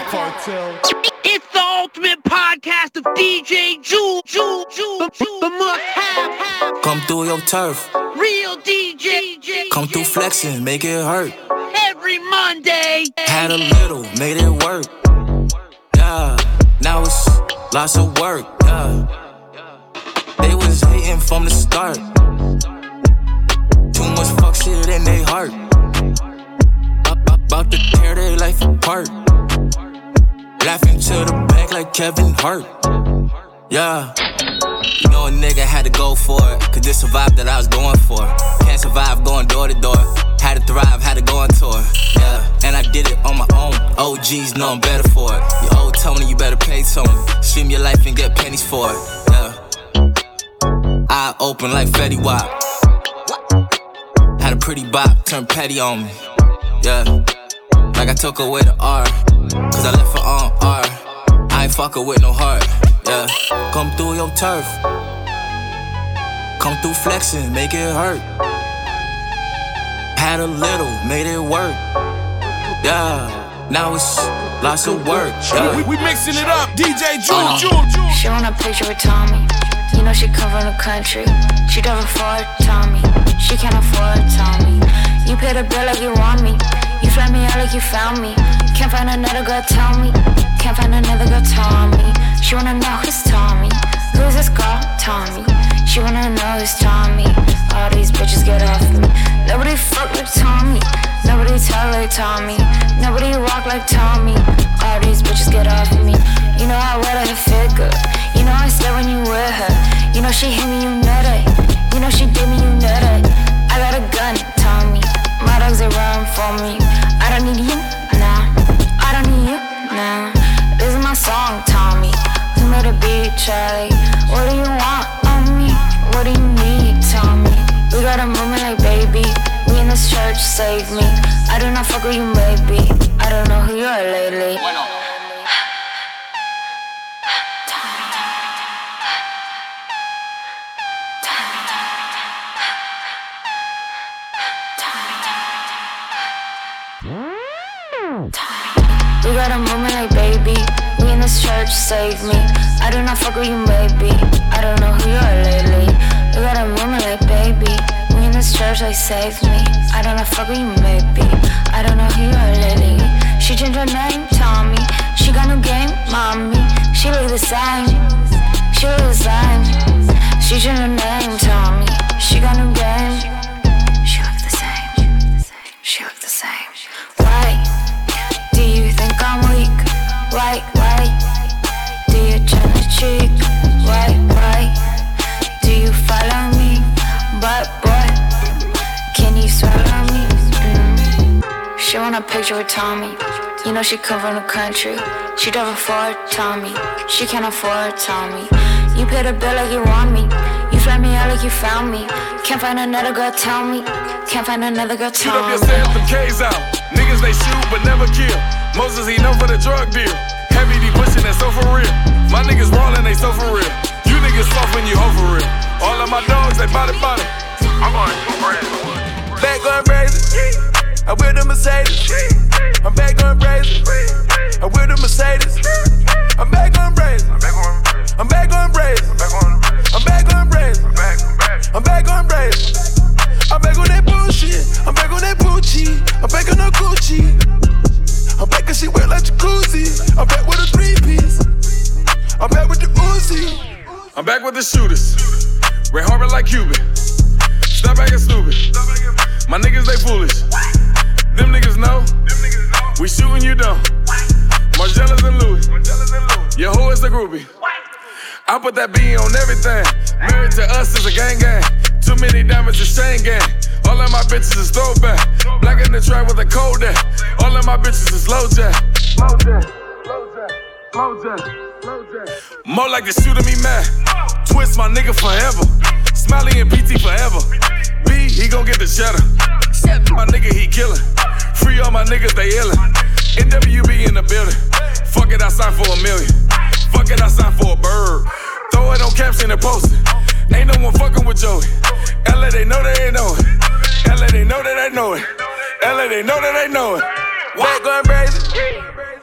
cartel. It's the ultimate podcast of DJ Jewel, Jewel, Jewel, the, the must have, have. Come through your turf. Real DJ. Come through flexing, make it hurt. Every Monday. Had a little, made it work. Yeah, now it's lots of work. Yeah, they was hating from the start. Too much fuck shit in their heart. About to tear their life apart. Laughing to the back like Kevin Hart. Yeah. You know a nigga had to go for it. Cause this survive that I was going for. Can't survive going door to door. Had to thrive, had to go on tour. Yeah. And I did it on my own. OGs know I'm better for it. You old Tony, you better pay Tony. Stream your life and get pennies for it. Yeah. Eye open like Fetty Wap. Had a pretty bop, turn petty on me. Yeah. Like I took away the R. Cause I left her on R. I ain't fuckin' with no heart. Yeah. Come through your turf. Come through flexing, make it hurt. Had a little, made it work. Yeah. Now it's lots of work. Yeah. We, we mixing it up. DJ Jewel, Uh-huh. Jewel, Jewel. She want a picture with Tommy. You know she come from the country. She don't afford Tommy. She can't afford Tommy. You pay the bill like you want me. You fly me out like you found me. Can't find another girl, tell me. Can't find another girl, Tommy. She wanna know who's Tommy. Who's this girl, Tommy? She wanna know who's Tommy. All these bitches get off me. Nobody fuck like Tommy. Nobody talk like Tommy. Nobody walk like Tommy. All these bitches get off me. You know I wear her figure. You know I stare when you wear her. You know she hit me, you know nutty. You know she did me, you They run for me. I don't need you, now. I don't need you, nah. This is my song, Tommy. Who made a beat, Charlie? What do you want on me? What do you need, Tommy? We got a movement like baby. We in this church, save me. I do not fuck with you, baby. I don't know who you are lately. Church, save me. I do not fuck with you, baby. I don't know who you are lately. We got a movement like baby. We in this church, like save me. I don't know fuck with you, baby. I don't know who you are lately. She changed her name, Tommy. She got no game, mommy. She look the same. She look the same. She changed her name, Tommy. She got no game. She look the same. She look the same. Why? Do you think I'm weak? Why, She want a picture with Tommy. You know she come from the country. She don't afford Tommy. She can't afford Tommy. You pay the bill like you want me. You fly me out like you found me. Can't find another girl, tell me. Can't find another girl, tell me. Shoot up me. yourself, them K's out. Niggas they shoot but never kill. Moses he known for the drug deal. Heavy D pushing that so for real. My niggas rolling they so for real. You niggas soft when you hoe for real. All of my dogs they body body. I'm on two brands. Back going crazy. I'm with the Mercedes. I'm back going crazy. I'm with the Mercedes. I'm back going crazy. I'm back going crazy. I'm back going crazy. I'm back going crazy. I'm back on that bullshit. I'm back on that Gucci. I'm back on that Gucci. I'm back and she wet like jacuzzi. I'm back with a three piece. I'm back with the Uzi. I'm back with the shooters. Ray Harbor like Cuban. Step back and stupid. My niggas they foolish. I put that B on everything. Married to us is a gang gang. Too many diamonds is chain gang. All of my bitches is throwback. Black in the track with a cold day. All of my bitches is low jack. Low jack. Low jack. Low jack. More like the shooter me mad. Twist my nigga forever. Smiley and PT forever. B, he gon' get the cheddar. My nigga, he killin'. Free all my niggas, they illin'. NWB in the building. Fuck it, I signed for a million. Fuck it, I signed for a bird. Throw it on caption and post it. Ain't no one fucking with Joey. LA, they know they ain't know it. LA, they know that they know it. LA, they know that they know it. Back going crazy.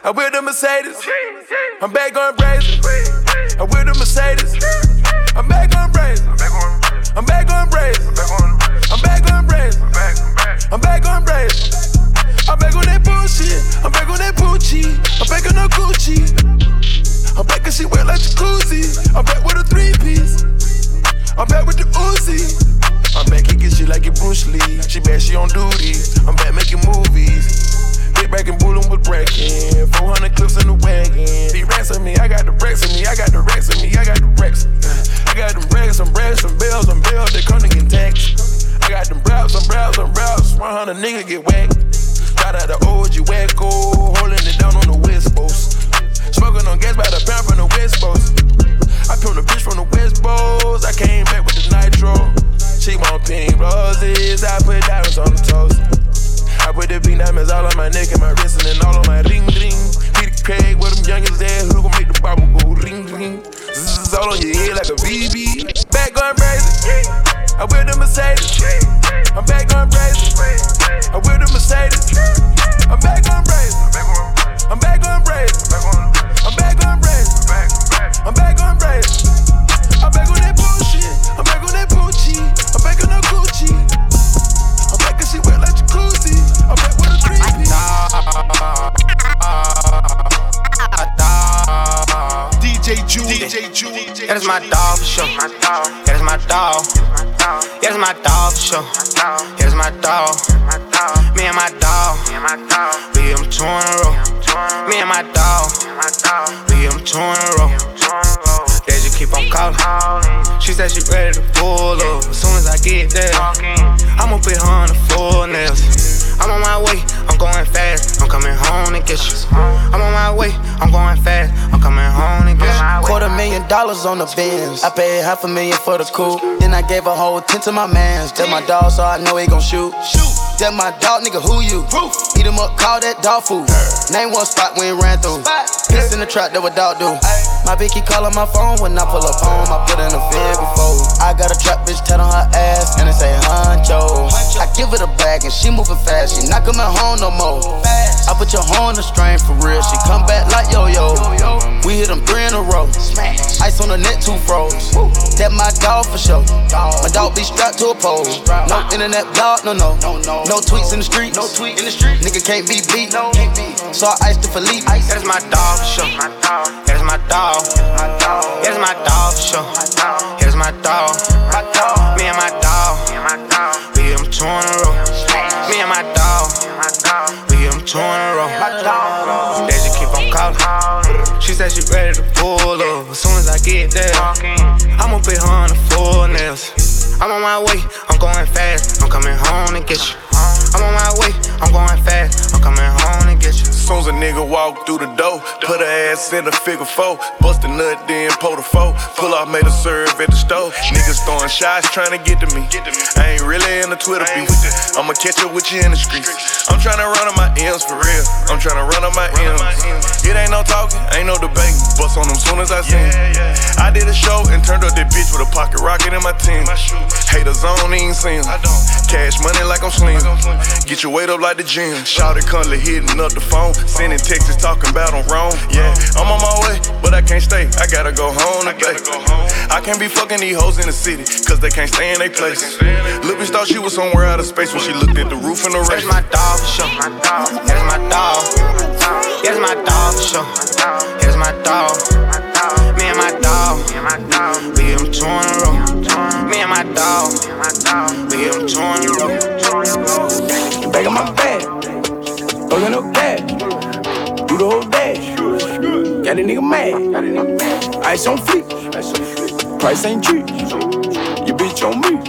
I with the Mercedes. I'm back on brazen. I with the Mercedes. I'm back on brazen. I'm back on brazen. I'm back on brazen. I'm back on brazen. I'm back on that bullshit. I'm back on that Gucci. I'm back on no Gucci. I'm back and she wet like jacuzzi. I'm back with a three piece. I'm back with the Uzi. I'm back kicking shit like it Bruce Lee. She bad, she on duty. I'm back making movies. Big back and bullet was breaking. 400 clips in the wagon. He racks on me, I got the racks on me, I got the racks on me, I got the racks. I got them racks, some racks, some bells, some bells, they come to get taxed. I got them brows, some brows, some brows. 100 niggas get whacked. Got out the OG wacko, holding it down on the on gas by the pound from the West Coast. I pimped a bitch from the West Coast. I came back with the nitro. She want pink roses. I put diamonds on the toast. I put the pink diamonds all on my neck and my wrist and then all on my ring ring. Peter Craig, where them youngest at? Who gon' make the Bible go ring ring? Zzz, all on your head like a BB. Back going crazy. I wear the Mercedes. I'm back going crazy. I wear the Mercedes. I'm back going crazy. I'm back going crazy. I'm back going crazy. I'm back on crazy. I'm back on that bullshit. I'm back on that Gucci. I'm back on that Gucci. I'm back and she wet like jacuzzi. I'm back with a three. DJ Ju, DJ Ju, that is my dog for sure. That is my dog. That is my dog for sure. That is my dog. Me and my dog. We them two in a row. Me and my dog. We them two in a row. They just keep on calling. She said she ready to pull up. As soon as I get there, I'ma put her on the floor nails. I'm on my way, I'm going fast. I'm coming home to get you. I'm on my way, I'm going fast. I'm coming home to get you. Quarter million dollars on the bins. I paid half a million for the coupe. Then I gave a whole ten to my mans. That my dog, so I know he gon' shoot. That my dog, nigga, who you? Eat him up, call that dog food. Name one spot we ain't ran through. Piss in the trap, that what dog do. My bitch keep calling my phone when I pull up home. I put in a fib before. I got a trap bitch tat on her ass and it say honcho. I give it a bag and she moving fast. She not coming home no more. I put your horn the strain for real. She come back like yo yo. We hit them three in a row. Ice on the net, two froze. That my dog for sure. My dog be strapped to a pole. No internet blog, no no. No tweets in the street. No tweet in the street. Nigga can't be beat. So I iced the Philippe. That is my dog for sure. That is my dog. That is my dog for sure. That is my dog. Me and my dog. We hit them two in a row. Me and my dog. Two in a row. They just keep on calling. She said she ready to pull up. As soon as I get there, I'ma put her on the floor nails. I'm on my way, I'm going fast. I'm coming home to get you. I'm on my way, I'm going fast. I'm coming home to get you. Soon as a nigga walk through the door, put her ass in a figure four, bust a nut, then pull the four. Pull off, made a serve at the stove. Niggas throwing shots trying to get to me. I ain't really in the Twitter beef. I'ma catch up with you in the streets. I'm trying to run on my M's for real. I'm trying to run on my M's. It ain't no talking, ain't no debating. Bust on them soon as I see. I did a show and turned up that bitch with a pocket rocket in my team. Haters on, ain't seen. Cash money like I'm slim. Get your weight up like the gym. Shout it, cuddly hitting up the phone. Sending texts talking about I'm wrong. Yeah, I'm on my way, but I can't stay. I gotta go home today. I can't be fucking these hoes in the city, cause they can't stay in their place. Lil' thought she was somewhere out of space when she looked at the roof in the race. That's my dog for sure. That's my dog. That's my dog for sure. That's my dog. Me and my dog. We them two in a row. Me and my dog. We them two in a row. Back on my bag. Fucking up cash. Do the whole dash. Got a nigga mad. Ice on fleek. Price ain't cheap. Your bitch on me.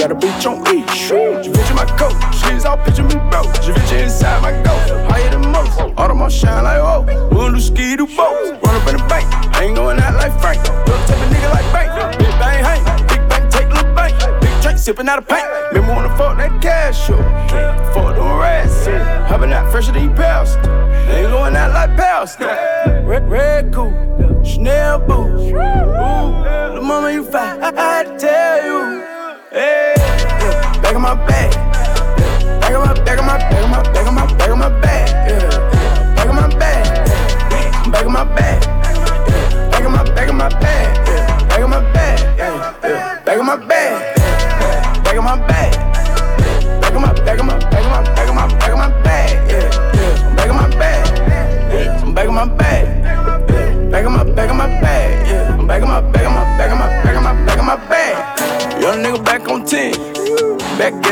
Got a bitch on E. She bitch in my coat. She's all picture me broke. She bitch inside my coat. Higher than most. All them all shine like oh. We'll do ski do both. Run up in the bank. I ain't going out like Frank. Look type of nigga like bank. Big bang hang. Big bank take little bank. Big drink sipping out of paint. Remember wanna fuck that cash show. Fuck them rats. Hopping out fresher than you pals. Ain't going out like pals. Red, red cool. Chanel boots. Ooh, the mama you fine. I had to tell you. Yeah, back of my bag. Yeah, back of my back of my back of my back of my back of my bag. Yeah, back of my bag. Yeah, back of my bag. Yeah, back of my back of my bag. Yeah, back of my bag. Yeah, yeah, back of my bag.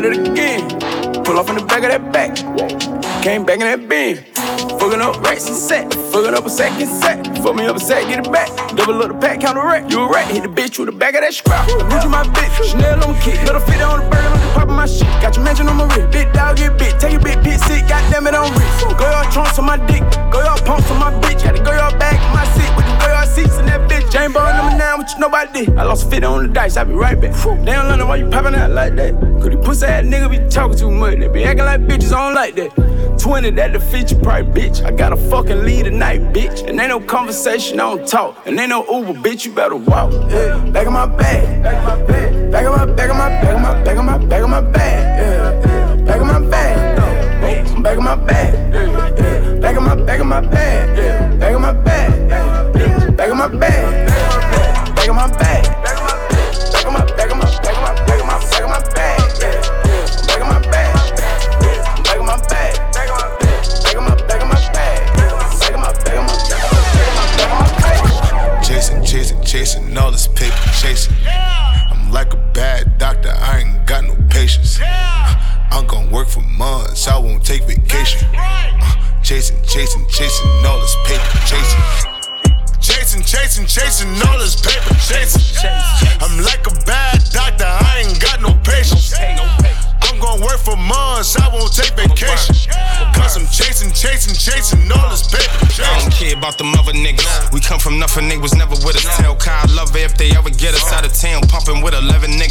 Get it again. Pull off in the back of that back. Came back in that bin. Fucking up racks and set. Fucking up a second set. Fuck me up a set, get it back. Double up the pack, count the rack. You a rat, hit the bitch with the back of that scrap. Gucci my bitch, Chanel on kick. Little fit on the burger, of my shit. Got your mansion on my wrist. Big dog, get bit. Take a bit, pit sick. Goddamn it on wrist. Go y'all trunks on my dick. Go y'all pumps on my bitch. Got to go y'all back in my seat with the go y'all seats in that bitch. Jane Bond number nine, what you know about this? I lost 50 on the dice, I'll be right back. Damn London, why you popping out like that? Cause these pussy ass nigga be talking too much. They be acting like bitches, I don't like that. 20, that the feature price, bitch. I gotta fucking lead tonight, bitch. And ain't no conversation, I don't talk. And ain't no Uber, bitch, you better walk. Yeah. Back of my bag, back of my bag, back of my, back of my, back of my, back of my, back of my bag. Yeah. Back chasing, chasing all this paper chasing. I'm like a bad doctor, I ain't got no patience. I'm gonna work for months, I won't take vacation. Cause I'm chasing, chasing, chasing all this paper I don't care about the mother niggas. We come from nothing, they was never with us. Tell Kyle love it if they ever get us out of town, pumping with 11 niggas.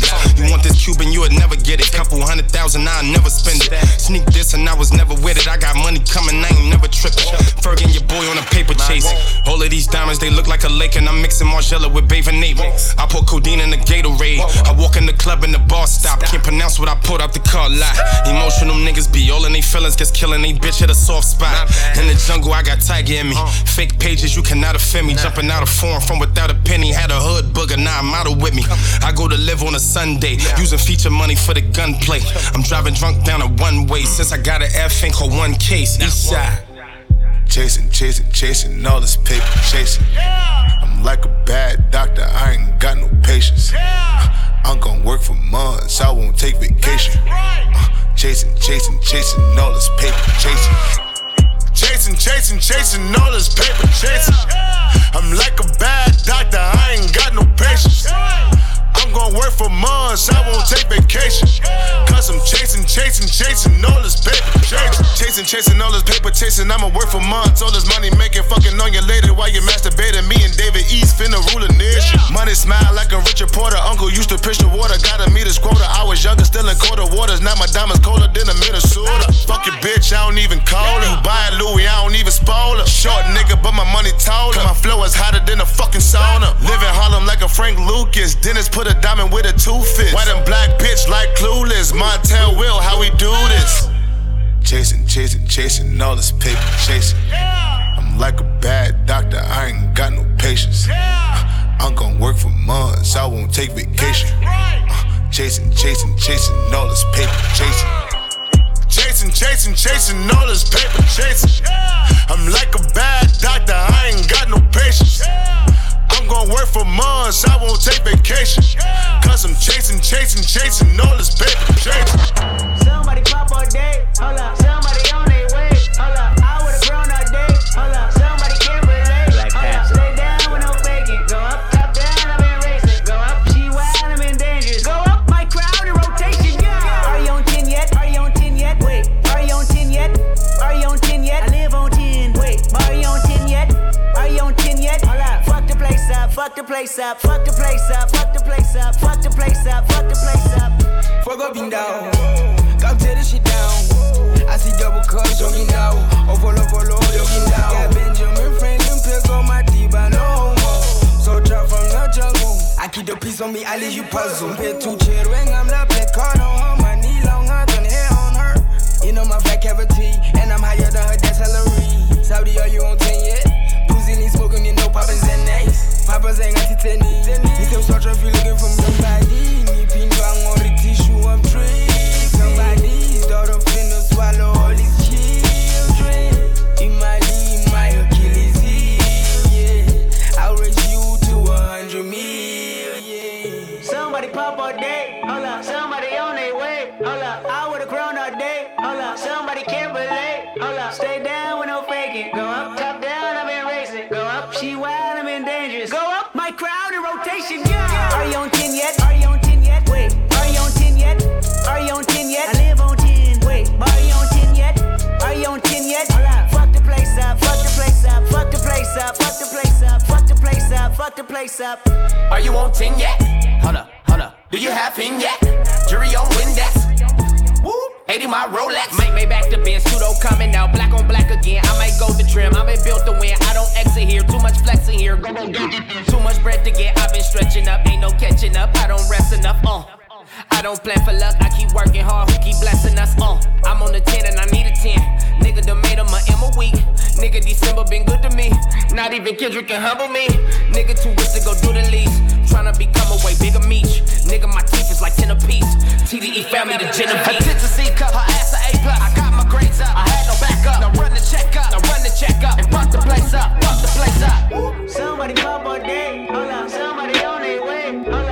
You Cuban, you would never get it. Couple hundred thousand, I'll never spend it. Sneak this and I was never with it. I got money coming, I ain't never tripping. Fergie, your boy on a paper chase. All of these diamonds, they look like a lake, and I'm mixing Margiela with Bathing Ape. I put codeine in the Gatorade. I walk in the club and the bar stop. Can't pronounce what I put out the car lot. Emotional niggas be all in they feelings, gets killing they bitch at a soft spot. In the jungle, I got Tiger in me. Fake pages, you cannot offend me. Jumping out of form from without a penny. Had a hood booger, now a model with me. I go to live on a Sunday, using feature money for the gunplay. I'm driving drunk down a one way since I got an F ain't called one case. East side. Chasing, chasing, chasing all this paper chasing. I'm like a bad doctor, I ain't got no patience. Uh, I'm gonna work for months, I won't take vacation. Uh, chasing, chasing, chasing all this paper chasing. Chasing, chasing, chasing all this paper chasing. Chasing. All this paper chasing. I'ma work for months, all this money making, fucking on your lady while you masturbating. Me and David East finna rule a nation. Money smile like a Richard Porter. Uncle used to pitch the water, gotta meet his quota. I was younger, still in colder waters. Now my diamonds colder than a Minnesota. Fuck your bitch, I don't even call her. You buy a Louis, I don't even spoil her. Short nigga, but my money taller. My flow is hotter than a fucking sauna. Live in Harlem like a Frank Lucas. Dennis put a diamond with a two toothpick. White and black bitch like clueless. Montel Will, how we do this? Chasing, chasing, chasing all this paper chasing. I'm like a bad doctor, I ain't got no patience. Uh, I'm gonna work for months, I won't take vacation. Uh, chasing, chasing, chasing all this paper chasing. Chasing, chasing, chasing all this paper chasing. I'm like a bad doctor, I ain't got no patience. I'm gonna work for months, I won't take vacation. Cause I'm chasing, chasing, chasing all this paper chasing. Peace on me, I on 10 yet? Hold up, hold up. Do you have pin yet? Jury on Windex. Woo, 80 my Rolex. Make me back to Ben, pseudo coming out, black on black again. I might go the trim, I been built to win. I don't exit here, too much flexing here. Too much bread to get, I've been stretching up, ain't no catching up. I don't rest enough, uh. I don't plan for luck, I keep working hard, who keep blessing us, uh. I'm on the 10 and I need a 10. Nigga done made him a M a week. Nigga, December been good to me. Not even Kendrick can humble me. Nigga, too rich to go do the least. Tryna become a way bigger meat. Nigga, my teeth is like 10 apiece. TDE family, the Genevieve. Her tits a C cup, her ass a A plus. I got my grades up, I had no backup. Now run the check up, now run the check up. And fuck the place up, fuck the place up. Somebody pop all day, hold up. Somebody on their way,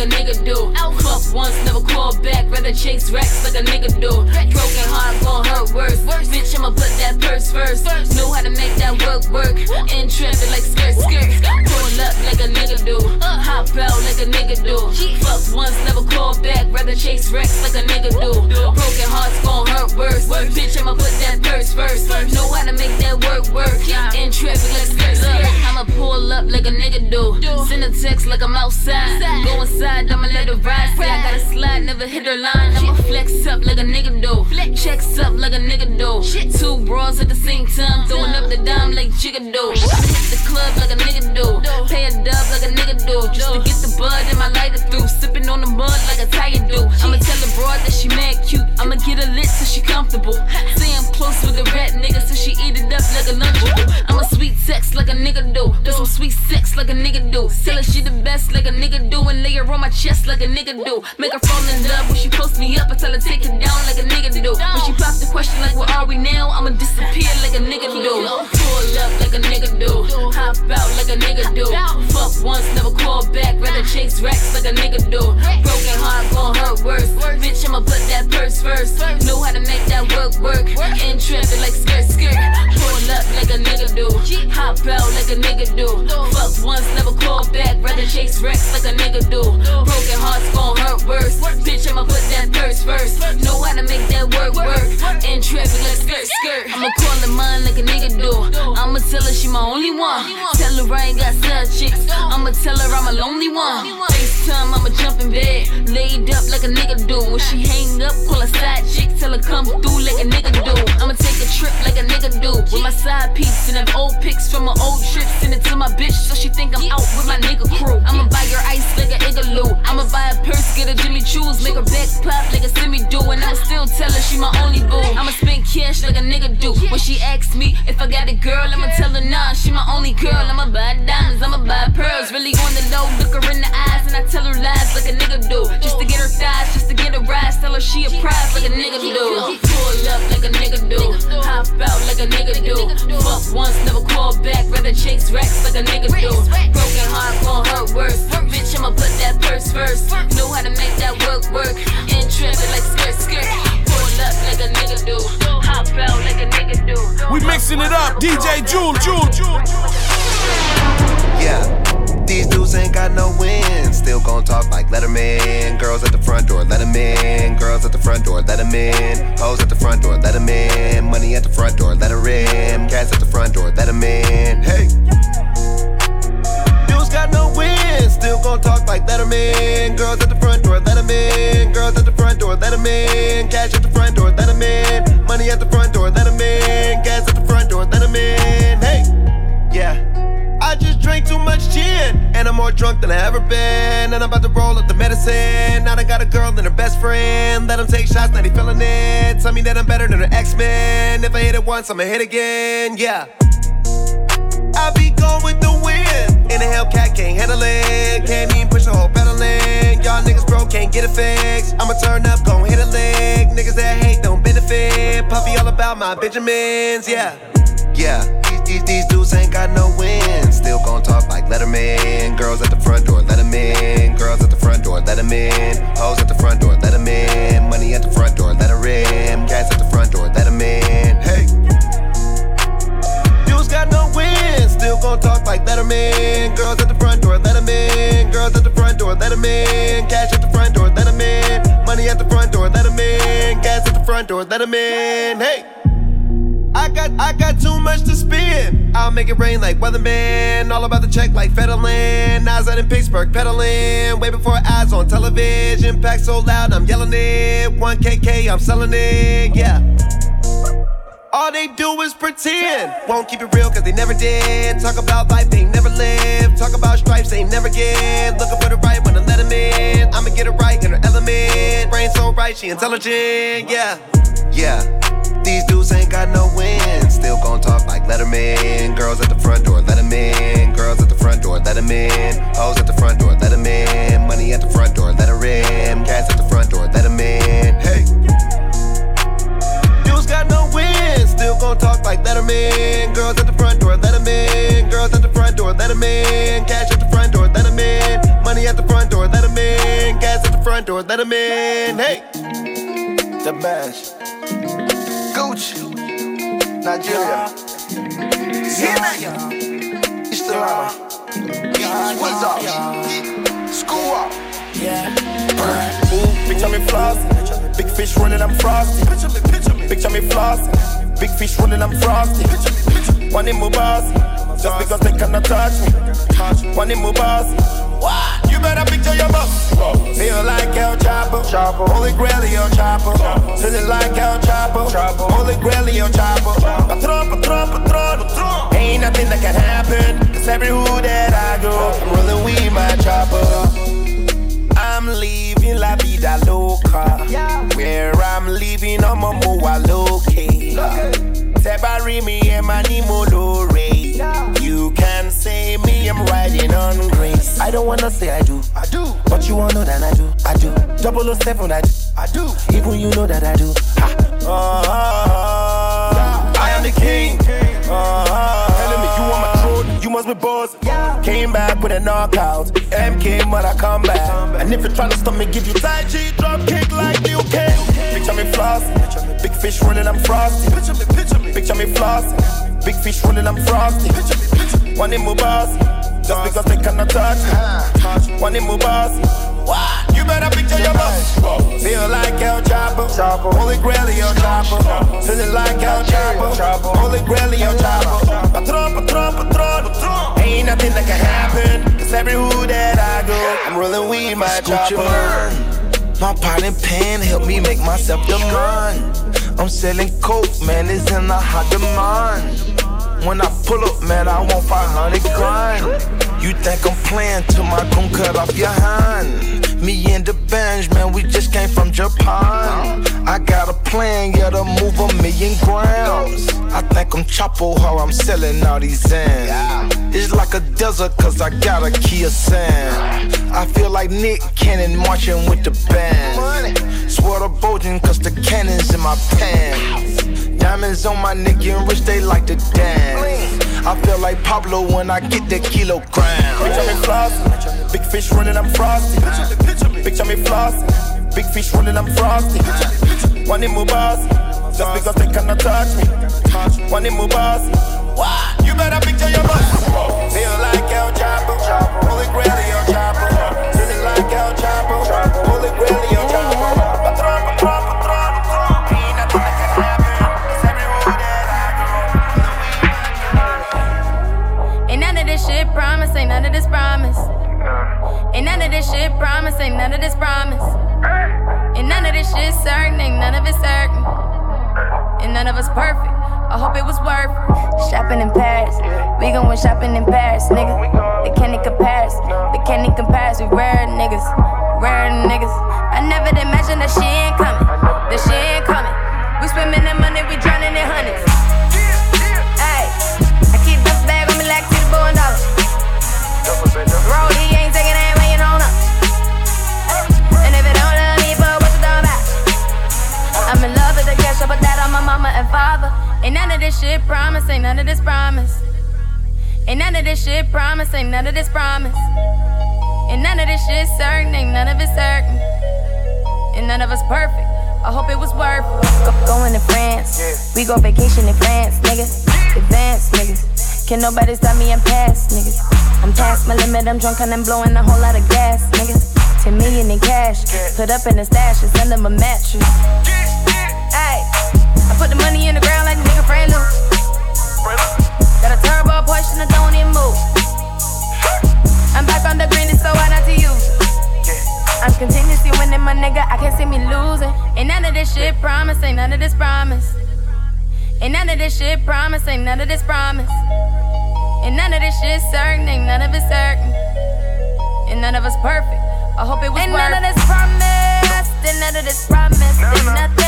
like a nigga do. Fuck once, never call back. Rather chase racks like a nigga do. Broken heart gon' hurt worse. Bitch, I'ma put that purse first. Know how to make that work work. In traffic like skirt skirt. Pull up like a nigga do. Hop out like a nigga do. Fuck once, never call back. Rather chase racks like a nigga do. Broken hearts gon' hurt worse. Bitch, I'ma put that purse first. Know how to make that work work. In traffic like skirt skirt. I'ma pull up like a nigga do. Send a text like I'm outside. Go inside, I'ma let it ride. Say I gotta slide, never hit her line. I'ma flex up like a nigga do. Checks up like a nigga do. Two bras at the same time, throwing up the dime like jigga do. I'ma hit the club like a nigga do. Pay a dub like a nigga do. Just to get the bud in my lighter through. Sipping on the mud like a tire do. I'ma tell the broad that she mad cute. I'ma get her lit so she comfortable. Say I'm close with the rat nigga so she eat it up like a lunchable. I'ma sweet sex like a nigga do. Do some sweet sex like a nigga do. Tell her she the best like a nigga do. And lay her on my chest like a nigga do. Make her fall in love when she post me up. I tell her take it down like a nigga do. When she pop the question like where are we now? I'ma disappear like a nigga do. Pull up like a nigga do. Hop out like a nigga do. Fuck once, never call back. Rather chase racks like a nigga do. Broken heart gon' hurt worse. Bitch, I'ma put that purse first. Know how to make that work work. In traffic like skirt skirt. Pull up like a nigga do. Hop out like a nigga do. Fuck once, never call back. Rather chase racks like a nigga do. Broken hearts gon' hurt worse. Bitch, I'ma put that purse first. Know how to make that work work. In traffic like skirt skirt. I'ma call her mine like a nigga do. I'ma tell her she my only one. Tell her I ain't got side chicks. I'ma tell her I'm a lonely one. FaceTime, I'ma jump in bed. Laid up like a nigga do. When she hang up, call her side chick. Tell her come through like a nigga do. I'ma take a trip like a nigga do. With my side piece and them old pics from my old trip. Send it to my bitch so she think I'm out with my nigga crew. I'ma buy her ice like a igloo. I'ma buy a purse, get a Jimmy Choo's. Make her back pop like a semi do. And I'ma still tell her she my only boo. I'ma spend cash like a nigga do. When she asks me if I got a girl, I'ma tell her nah, she my only girl. I'ma buy diamonds, I'ma buy pearls. Really on the low, look her in the eyes, and I tell her lies like a nigga do. Just to get her thighs, just to get her rise. Tell her she a prize like a nigga do. Pull up like a nigga do. Hop out like a nigga do. Fuck once, never call back. Rather chase racks like a nigga do. Broken heart gon' hurt worse. Bitch, I'ma put that purse first. Know how to make that work work. In traffic like skirt skirt. Pull up like a nigga do. Hop out like a nigga do. We mixing it up, DJ Jewel, Jewel, Jewel. Yeah, these dudes ain't got no wins. Still gon' talk like Letterman. Girls at the front door, let 'em in. Girls at the front door, let 'em in. Hoes at the front door, let 'em in. Money at the front door, let her in. Cats at the front door, let 'em in. Hey. Dudes got no wins. Still gon' talk like Letterman. Girls at the front door, let 'em in. Girls at the front door, let 'em in. Cash at the front door, let 'em in. Money at the front door, let 'em in. Gas at the front door, let 'em in. Hey. Yeah. I just drank too much gin, and I'm more drunk than I ever been. And I'm about to roll up the medicine. Now I got a girl and her best friend. Let them take shots, now they feeling it. Tell me that I'm better than an X-Men. If I hit it once, I'ma hit again. Yeah. I be going with the wind. In a Hellcat, can't handle it. Can't even push the whole pedal settling. Y'all niggas broke, can't get a fix. I'ma turn up, gon' hit a lick. Niggas that hate don't benefit. Puffy all about my Benjamins, yeah. Yeah, these, these, dudes ain't got no wins. Still gon' talk like Letterman. Girls at the front door, let 'em in. Girls at the front door, let 'em in. Hoes at the front door, let 'em in. Money at the front door, let her in. Gas at the front door, let 'em in. Hey. Dudes got no wins. Still gon' talk like Letterman. Girls at the front door, let 'em in. Girls at the front door, let 'em in. Cash at the front door, let 'em in. Money at the front door, let 'em in. Gas at the front door, let 'em in. Hey. I got I got too much to spend. I'll make it rain like weatherman. All about the check like Federland. Eyes out in Pittsburgh, pedaling. Way before eyes on television. Pack so loud, I'm yelling it. 1KK, I'm selling it. Yeah. All they do is pretend. Won't keep it real cause they never did. Talk about life they never lived. Talk about stripes they never get. Looking for the right one to let 'em in. I'ma get it right in her element. Brain so right, she intelligent. Yeah. Yeah. These dudes ain't got no wins. Still gon' talk like Letterman. Girls at the front door, let let 'em in. Girls at the front door, let 'em in. Hoes at the front door, let 'em in. Money at the front door, let her in. Gas at the front door, let 'em in. Hey. Dudes got no wins. Still gon' talk like Letterman. Girls at the front door, let 'em in. Girls at the front door, let 'em in. Cash at the front door, let 'em in. Money at the front door, let 'em in. Gas at the front door, let 'em in. Hey. The best. Gucci. Nigeria. East Atlanta. What's up? School up. Ooh, bitch, I'm in flossing. Big fish running, I'm frosty. I'm in flossing. Big fish running, I'm frosty. One in my boss, just because they cannot touch me. One in my boss. What? You better picture your boss. Feel like El Chapo. Holy Grail, El Chapo. Feeling like El Chapo. Holy Grail, El Chapo. Patron, patron, patron. Ain't nothing that can happen. Cause every hood that I go, I'm rolling with my chopper. I'm leaving La Vida Loca. Where I'm leaving, I'm a Moa Loke. Tebari me and Mani Molore. You can say me, I'm riding on grace. I don't wanna say I do, I do. But you wanna know that I do, I do. Double O seven, I do, I do. Even you know that I do. Ah. I am the king. Ah. Telling me you on my throne, you must be boss. Came back with a knockout. MK, but I come back. And if you tryna stop me, give you tight G, drop kick like you can. Picture me flossing. Big fish running, I'm frosty. Picture me flossing. Big fish running, I'm frosty. One in my boss. Just because they cannot touch me. One in my boss. What? You better picture your boss. Feel like El Chapo. Holy Grail, El Chapo. Feeling like El Chapo. Holy Grail, El Chapo. Patron, patron, patron. patron. Ain't nothing that can happen. Cause every hood that I go, I'm rolling with my chopper. My pot and pan help me make myself demand. I'm selling coke, man, it's in a hot demand. When I pull up, man, I want 500 grand. You think I'm playing till my gun cut off your hand? Me and the bench, man, we just came from Japan. I got a plan, yeah, to move a million grams. I think I'm Chapo, how I'm selling all these ends. It's like a desert, cause I got a Kia sand. I feel like Nick Cannon marching with the band. In my pants. Diamonds on my neck and wrist, they like to dance. I feel like Pablo when I get the kilogram. Picture me flossing. Big fish running, I'm frosty. Picture me flossing. Big fish running, I'm frosty. One in my boss. Just because they cannot touch me. One in my boss. What? You better picture your boss. Feel like El Chapo. Holy Grail, El Chapo. Of this promise. Ain't none of this shit promise, ain't none of this promise. Ain't none of this shit certain, ain't none of it certain. And none of us perfect. I hope it was worth it. Shopping in Paris, we going shopping in Paris, nigga. They can't even compare us, they can't even compare us. We rare niggas, rare niggas. I never imagined that she ain't coming, that she ain't coming. We swimming in money, we drowning in hundreds. Hey, I keep the bag on me like two billion dollars. Ain't taking that you don't. And if it don't love me, but what's? I'm in love with the cash, that my mama and father. None of this shit promise, ain't none of this promise. None of this shit promise, ain't none of this promise. And none of this shit certain, ain't none of it certain. And none of us perfect. I hope it was worth it. Go, to France. We go vacation in France, nigga. Advance, niggas. Can nobody stop me? I'm niggas. I'm past my limit. I'm drunk and I'm blowing a whole lot of gas, niggas. 10 million in cash. Put up in the stash send them a mattress. Hey, I put the money in the ground like a nigga brand new. Got a turbo Porsche and I don't even move. I'm back on the green, it's so hard not to use. I'm continuously winning, my nigga. I can't see me losing. Ain't none of this shit promise, ain't none of this promise. Ain't none of this shit promise, ain't none of this promise. Ain't none of this shit certain, ain't none of it certain. And none of us perfect. I hope it was Ain't none of this promise, ain't none of this promise. Ain't nothing in life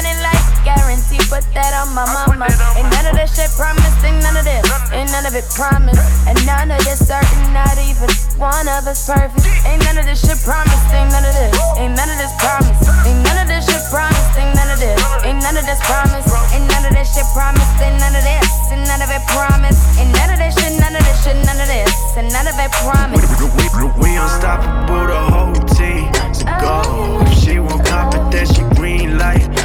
guarantee, put that on my mama. Ain't none of this shit promised, ain't none of this. Ain't none of it promised. And none of this certain, not even one of us perfect. Ain't none of this shit promised, ain't none of this. Ain't none of this promised. Ain't none of this shit promised, ain't none of this. Ain't none of this promised. Ain't none of this shit promised, ain't none of this. And none of it promised. Ain't none of this shit, none of this shit, none of this. And none of it promised. We unstoppable, the whole team to go. If she won't cop it, then she green light to roll. If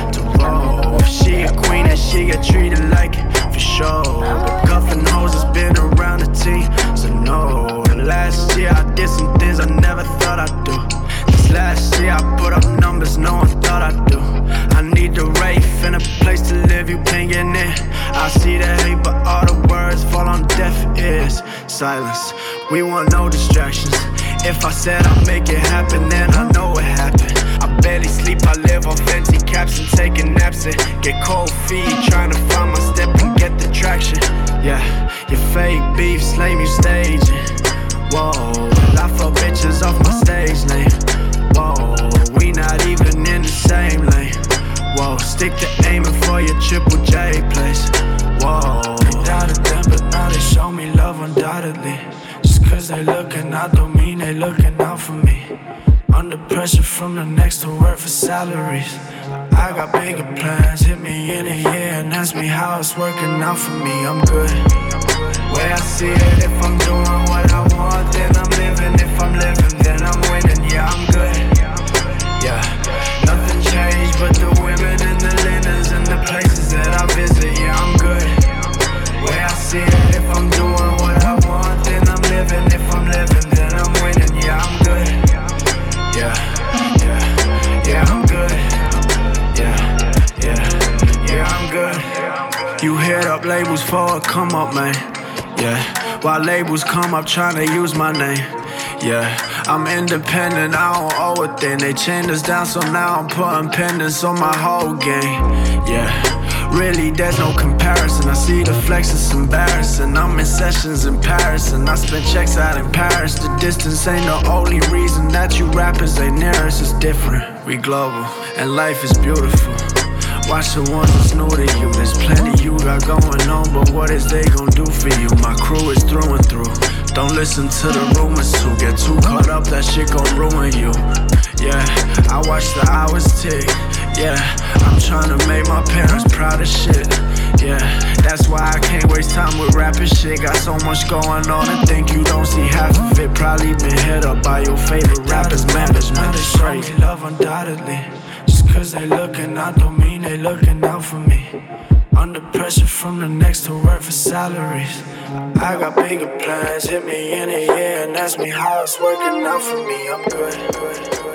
she a queen, and she get treated like it for sure. But cuffing hoes has been around the team, so no. And Last year I did some things I never thought I'd do. This last year I put up numbers no one thought I'd do. I need the Wraith and a place to live, you can't get in. I see the hate, but all the words fall on deaf ears. Silence, we want no distractions. If I said I'll make it happen, then I know it happened. I barely sleep, I live on fancy caps and taking naps and get cold feet. Trying to find my step and get the traction. Yeah, your fake beef, slame you staging. Whoa, I fuck bitches off my stage name. Whoa, we not even in the same lane. Whoa, stick to aiming for your triple J place. Whoa, they doubted them, but now they show me love undoubtedly. Just cause they looking out don't mean they looking out for me. Under pressure from the next to work for salaries. I got bigger plans, hit me in a year and ask me how it's working out for me. I'm good. Way I see it, if I'm doing what I want, then I'm living. If I'm living, labels for a come up, man. Yeah, while labels come up trying to use my name. Yeah, I'm independent, I don't owe a thing. They chained us down, so now I'm putting pendants on my whole game. Yeah, really, there's no comparison. I see the flex, it's embarrassing. I'm in sessions in Paris, and I spend checks out in Paris. The distance ain't the only reason that you rappers ain't near us. It's different. We global, and life is beautiful. Watch the ones that's new to you. There's plenty you got going on, but what is they gon' do for you? My crew is through and through. Don't listen to the rumors too. Get too caught up, that shit gon' ruin you. Yeah, I watch the hours tick. Yeah, I'm trying to make my parents proud of shit. Yeah, that's why I can't waste time with rapping shit. Got so much going on and think you don't see half of it. Probably been hit up by your favorite rappers, management. Crazy. love undoubtedly. Cause they looking out don't mean they looking out for me. Under pressure from the next to work for salaries. I got bigger plans, hit me in a year and ask me how it's working out for me. I'm good. good, good.